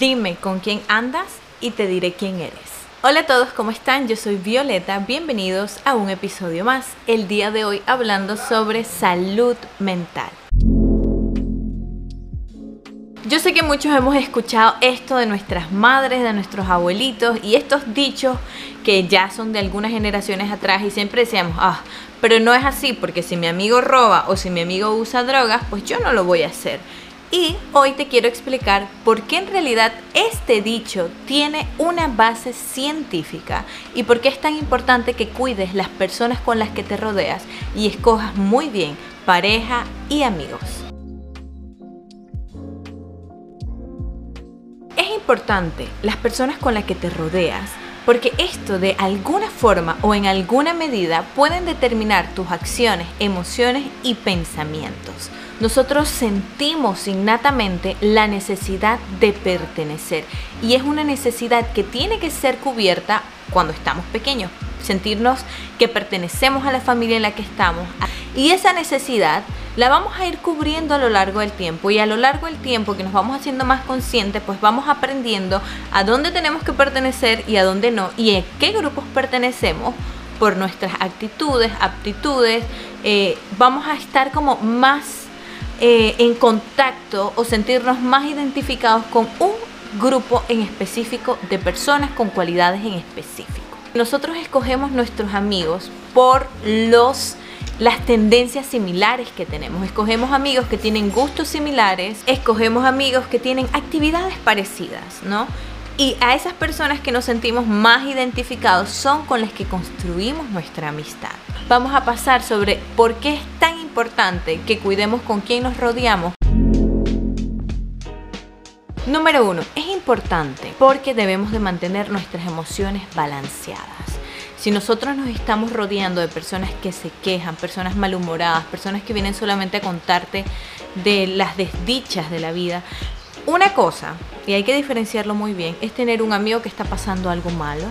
Dime con quién andas y te diré quién eres. Hola a todos, ¿cómo están? Yo soy Violeta, bienvenidos a un episodio más. El día de hoy hablando sobre salud mental. Yo sé que muchos hemos escuchado esto de nuestras madres, de nuestros abuelitos y estos dichos que ya son de algunas generaciones atrás y siempre decíamos, ah, pero no es así porque si mi amigo roba o si mi amigo usa drogas, pues yo no lo voy a hacer. Y hoy te quiero explicar por qué en realidad este dicho tiene una base científica y por qué es tan importante que cuides las personas con las que te rodeas y escojas muy bien pareja y amigos. Es importante las personas con las que te rodeas porque esto de alguna forma o en alguna medida pueden determinar tus acciones, emociones y pensamientos. Nosotros sentimos innatamente la necesidad de pertenecer. Y es una necesidad que tiene que ser cubierta cuando estamos pequeños, sentirnos que pertenecemos a la familia en la que estamos. Y esa necesidad la vamos a ir cubriendo a lo largo del tiempo y a lo largo del tiempo que nos vamos haciendo más conscientes pues vamos aprendiendo a dónde tenemos que pertenecer y a dónde no y en qué grupos pertenecemos por nuestras actitudes, aptitudes, eh, vamos a estar como más eh, en contacto o sentirnos más identificados con un grupo en específico de personas con cualidades en específico. Nosotros escogemos nuestros amigos por los las tendencias similares que tenemos. Escogemos amigos que tienen gustos similares, escogemos amigos que tienen actividades parecidas, ¿no? Y a esas personas que nos sentimos más identificados son con las que construimos nuestra amistad. Vamos a pasar sobre por qué es tan importante que cuidemos con quién nos rodeamos. Número uno, es importante porque debemos de mantener nuestras emociones balanceadas. Si nosotros nos estamos rodeando de personas que se quejan, personas malhumoradas, personas que vienen solamente a contarte de las desdichas de la vida, una cosa, y hay que diferenciarlo muy bien, es tener un amigo que está pasando algo malo,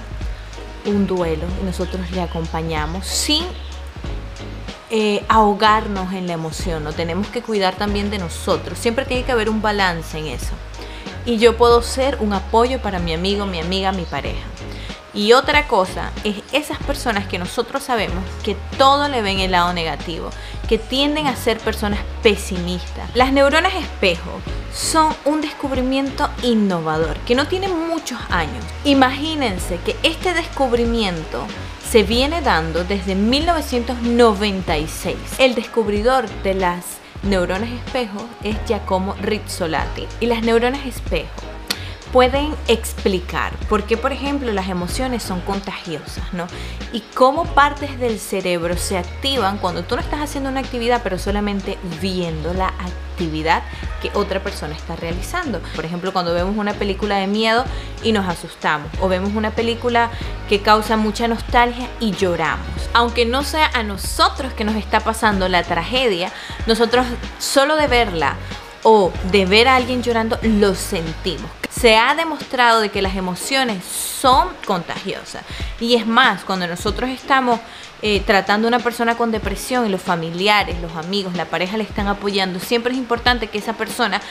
un duelo, y nosotros le acompañamos sin eh, ahogarnos en la emoción, no tenemos que cuidar también de nosotros. Siempre tiene que haber un balance en eso. Y yo puedo ser un apoyo para mi amigo, mi amiga, mi pareja. Y otra cosa es esas personas que nosotros sabemos que todo le ven el lado negativo, que tienden a ser personas pesimistas. Las neuronas espejo son un descubrimiento innovador que no tiene muchos años. Imagínense que este descubrimiento se viene dando desde 1996. El descubridor de las neuronas espejo es Giacomo Rizzolatti y las neuronas espejo pueden explicar por qué, por ejemplo, las emociones son contagiosas, ¿no? Y cómo partes del cerebro se activan cuando tú no estás haciendo una actividad, pero solamente viendo la actividad que otra persona está realizando. Por ejemplo, cuando vemos una película de miedo y nos asustamos, o vemos una película que causa mucha nostalgia y lloramos. Aunque no sea a nosotros que nos está pasando la tragedia, nosotros solo de verla o de ver a alguien llorando lo sentimos. Se ha demostrado de que las emociones son contagiosas. Y es más, cuando nosotros estamos eh, tratando a una persona con depresión y los familiares, los amigos, la pareja le están apoyando, siempre es importante que esa persona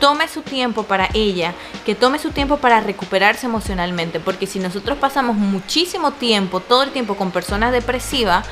tome su tiempo para ella, que tome su tiempo para recuperarse emocionalmente. Porque si nosotros pasamos muchísimo tiempo, todo el tiempo con personas depresivas,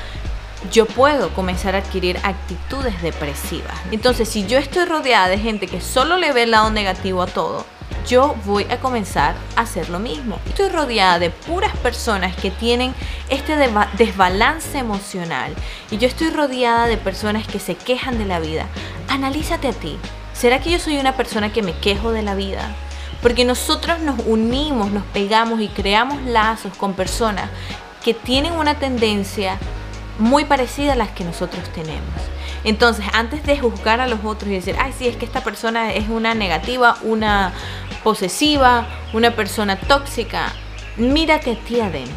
yo puedo comenzar a adquirir actitudes depresivas. Entonces, si yo estoy rodeada de gente que solo le ve el lado negativo a todo, yo voy a comenzar a hacer lo mismo. Estoy rodeada de puras personas que tienen este desbalance emocional y yo estoy rodeada de personas que se quejan de la vida. Analízate a ti. ¿Será que yo soy una persona que me quejo de la vida? Porque nosotros nos unimos, nos pegamos y creamos lazos con personas que tienen una tendencia muy parecida a las que nosotros tenemos. Entonces, antes de juzgar a los otros y decir, ay, sí, es que esta persona es una negativa, una posesiva, una persona tóxica, mírate a ti adentro.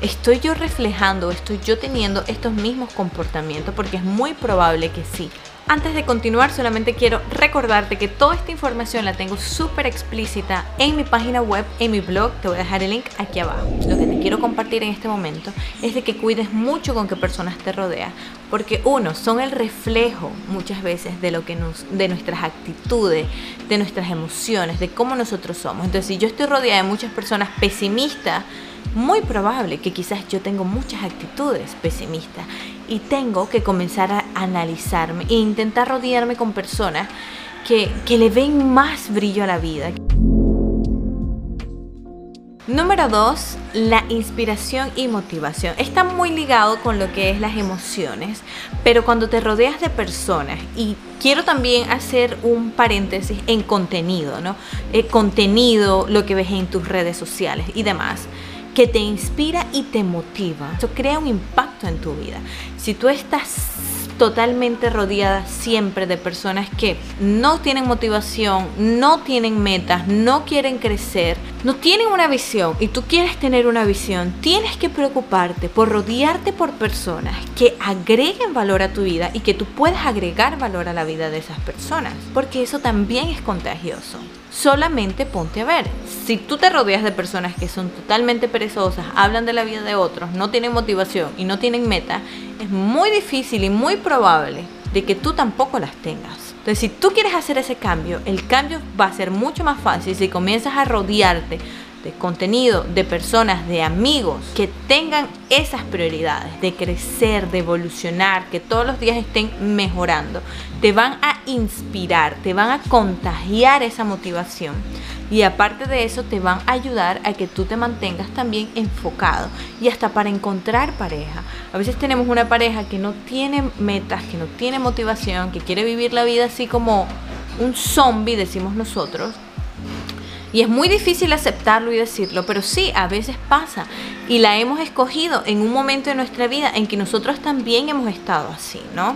¿Estoy yo reflejando, estoy yo teniendo estos mismos comportamientos? Porque es muy probable que sí. Antes de continuar, solamente quiero recordarte que toda esta información la tengo súper explícita en mi página web, en mi blog. Te voy a dejar el link aquí abajo. Lo que te quiero compartir en este momento es de que cuides mucho con qué personas te rodeas, porque uno, son el reflejo muchas veces de lo que nos, de nuestras actitudes, de nuestras emociones, de cómo nosotros somos. Entonces, si yo estoy rodeada de muchas personas pesimistas, muy probable que quizás yo tengo muchas actitudes pesimistas y tengo que comenzar a analizarme e intentar rodearme con personas que, que le ven más brillo a la vida. Número 2, la inspiración y motivación. Está muy ligado con lo que es las emociones, pero cuando te rodeas de personas, y quiero también hacer un paréntesis en contenido, ¿no? El eh, contenido, lo que ves en tus redes sociales y demás que te inspira y te motiva. Eso crea un impacto en tu vida. Si tú estás totalmente rodeada siempre de personas que no tienen motivación, no tienen metas, no quieren crecer, no tienen una visión y tú quieres tener una visión, tienes que preocuparte por rodearte por personas que agreguen valor a tu vida y que tú puedas agregar valor a la vida de esas personas, porque eso también es contagioso. Solamente ponte a ver, si tú te rodeas de personas que son totalmente perezosas, hablan de la vida de otros, no tienen motivación y no tienen meta, es muy difícil y muy probable de que tú tampoco las tengas. Entonces, si tú quieres hacer ese cambio, el cambio va a ser mucho más fácil si comienzas a rodearte de contenido, de personas, de amigos que tengan esas prioridades de crecer, de evolucionar, que todos los días estén mejorando. Te van a inspirar, te van a contagiar esa motivación y aparte de eso te van a ayudar a que tú te mantengas también enfocado y hasta para encontrar pareja. A veces tenemos una pareja que no tiene metas, que no tiene motivación, que quiere vivir la vida así como un zombie, decimos nosotros. Y es muy difícil aceptarlo y decirlo, pero sí, a veces pasa. Y la hemos escogido en un momento de nuestra vida en que nosotros también hemos estado así, ¿no?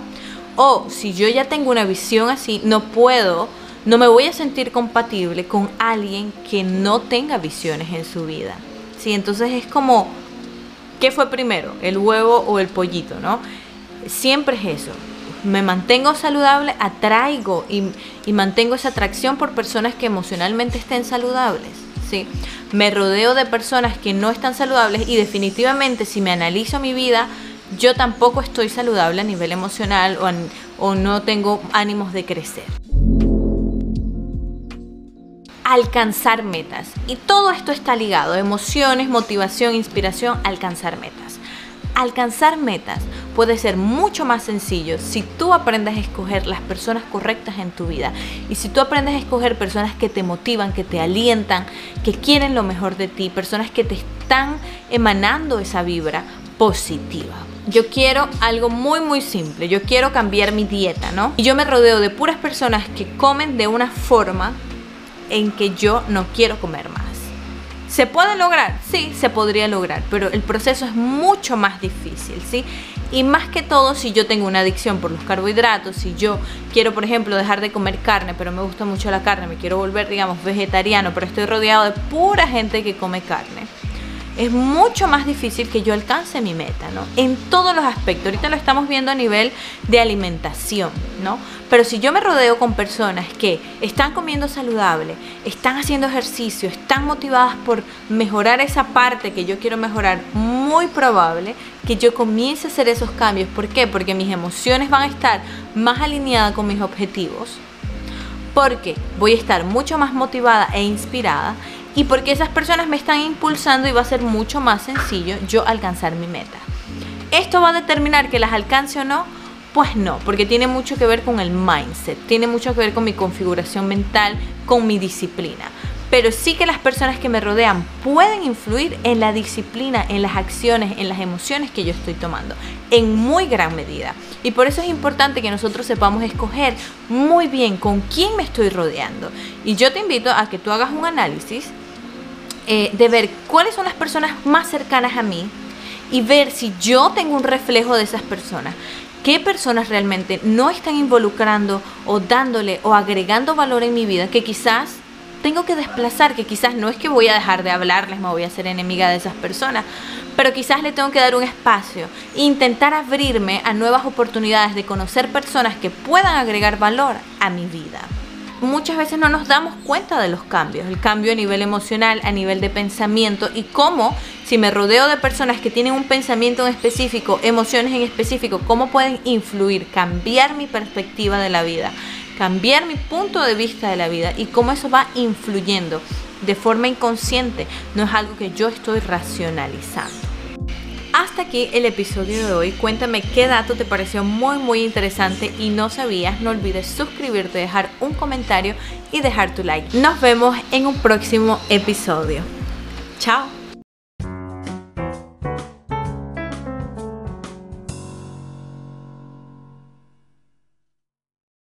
O si yo ya tengo una visión así, no puedo no me voy a sentir compatible con alguien que no tenga visiones en su vida. ¿sí? Entonces es como, ¿qué fue primero? ¿El huevo o el pollito? ¿no? Siempre es eso. Me mantengo saludable, atraigo y, mantengo esa atracción por personas que emocionalmente estén saludables. ¿sí? Me rodeo de personas que no están saludables y definitivamente si me analizo mi vida, yo tampoco estoy saludable a nivel emocional o no tengo ánimos de crecer alcanzar metas. Y todo esto está ligado, emociones, motivación, inspiración, alcanzar metas. Alcanzar metas puede ser mucho más sencillo si tú aprendes a escoger las personas correctas en tu vida y si tú aprendes a escoger personas que te motivan, que te alientan, que quieren lo mejor de ti, personas que te están emanando esa vibra positiva. Yo quiero algo muy muy simple, yo quiero cambiar mi dieta, ¿no? Y yo me rodeo de puras personas que comen de una forma en que yo no quiero comer más. ¿Se puede lograr? Sí, se podría lograr, pero el proceso es mucho más difícil, ¿sí? Y más que todo, si yo tengo una adicción por los carbohidratos, si yo quiero, por ejemplo, dejar de comer carne, pero me gusta mucho la carne, me quiero volver, digamos, vegetariano, pero estoy rodeado de pura gente que come carne es mucho más difícil que yo alcance mi meta, ¿no? En todos los aspectos. Ahorita lo estamos viendo a nivel de alimentación, ¿no? Pero si yo me rodeo con personas que están comiendo saludable, están haciendo ejercicio, están motivadas por mejorar esa parte que yo quiero mejorar, muy probable que yo comience a hacer esos cambios. ¿Por qué? Porque mis emociones van a estar más alineadas con mis objetivos. Porque voy a estar mucho más motivada e inspirada y porque esas personas me están impulsando y va a ser mucho más sencillo yo alcanzar mi meta. ¿Esto va a determinar que las alcance o no? Pues no, porque tiene mucho que ver con el mindset, tiene mucho que ver con mi configuración mental, con mi disciplina. Pero sí que las personas que me rodean pueden influir en la disciplina, en las acciones, en las emociones que yo estoy tomando, en muy gran medida. Y por eso es importante que nosotros sepamos escoger muy bien con quién me estoy rodeando. Y yo te invito a que tú hagas un análisis eh, de ver cuáles son las personas más cercanas a mí y ver si yo tengo un reflejo de esas personas. ¿Qué personas realmente no están involucrando o dándole o agregando valor en mi vida que quizás tengo que desplazar, que quizás no es que voy a dejar de hablarles, me voy a hacer enemiga de esas personas, pero quizás le tengo que dar un espacio intentar abrirme a nuevas oportunidades de conocer personas que puedan agregar valor a mi vida. Muchas veces no nos damos cuenta de los cambios, el cambio a nivel emocional, a nivel de pensamiento y cómo si me rodeo de personas que tienen un pensamiento en específico, emociones en específico, cómo pueden influir, cambiar mi perspectiva de la vida, cambiar mi punto de vista de la vida y cómo eso va influyendo de forma inconsciente, no es algo que yo estoy racionalizando. Hasta aquí el episodio de hoy. Cuéntame qué dato te pareció muy muy interesante y no sabías. No olvides suscribirte, dejar un comentario y dejar tu like. Nos vemos en un próximo episodio. Chao.